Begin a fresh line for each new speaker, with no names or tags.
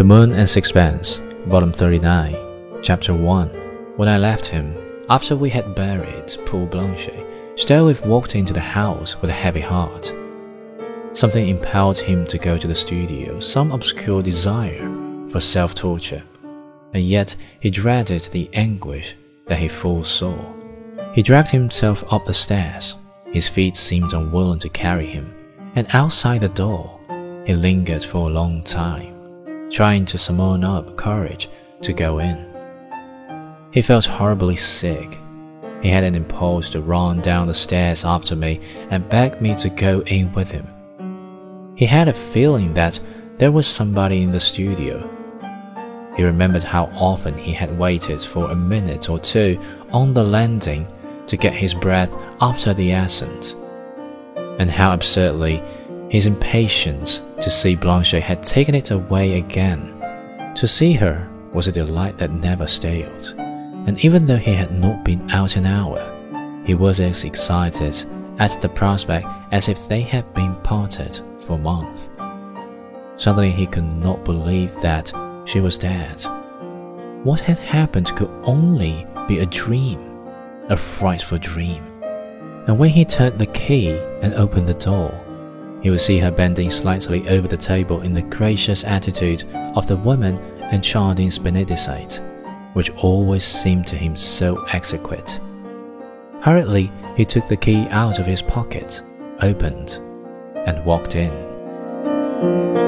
The Moon and Sixpence, Volume 39, Chapter 1. When I left him, after we had buried poor Blanche, Stroeve walked into the house with a heavy heart. Something impelled him to go to the studio, some obscure desire for self torture, and yet he dreaded the anguish that he foresaw. He dragged himself up the stairs. His feet seemed unwilling to carry him, and outside the door, he lingered for a long time trying to summon up courage to go in. He felt horribly sick. He had an impulse to run down the stairs after me and beg me to go in with him. He had a feeling that there was somebody in the studio. He remembered how often he had waited for a minute or two on the landing to get his breath after the ascent, and how absurdly his impatience to see Blanche had taken it away again. To see her was a delight that never staled, and even though he had not been out an hour, he was as excited at the prospect as if they had been parted for a month. Suddenly he could not believe that she was dead. What had happened could only be a dream, a frightful dream. And when he turned the key and opened the door, he would see her bending slightly over the table in the gracious attitude of the woman in Chardin's Benedicite, which always seemed to him so exquisite. Hurriedly, he took the key out of his pocket, opened, and walked in.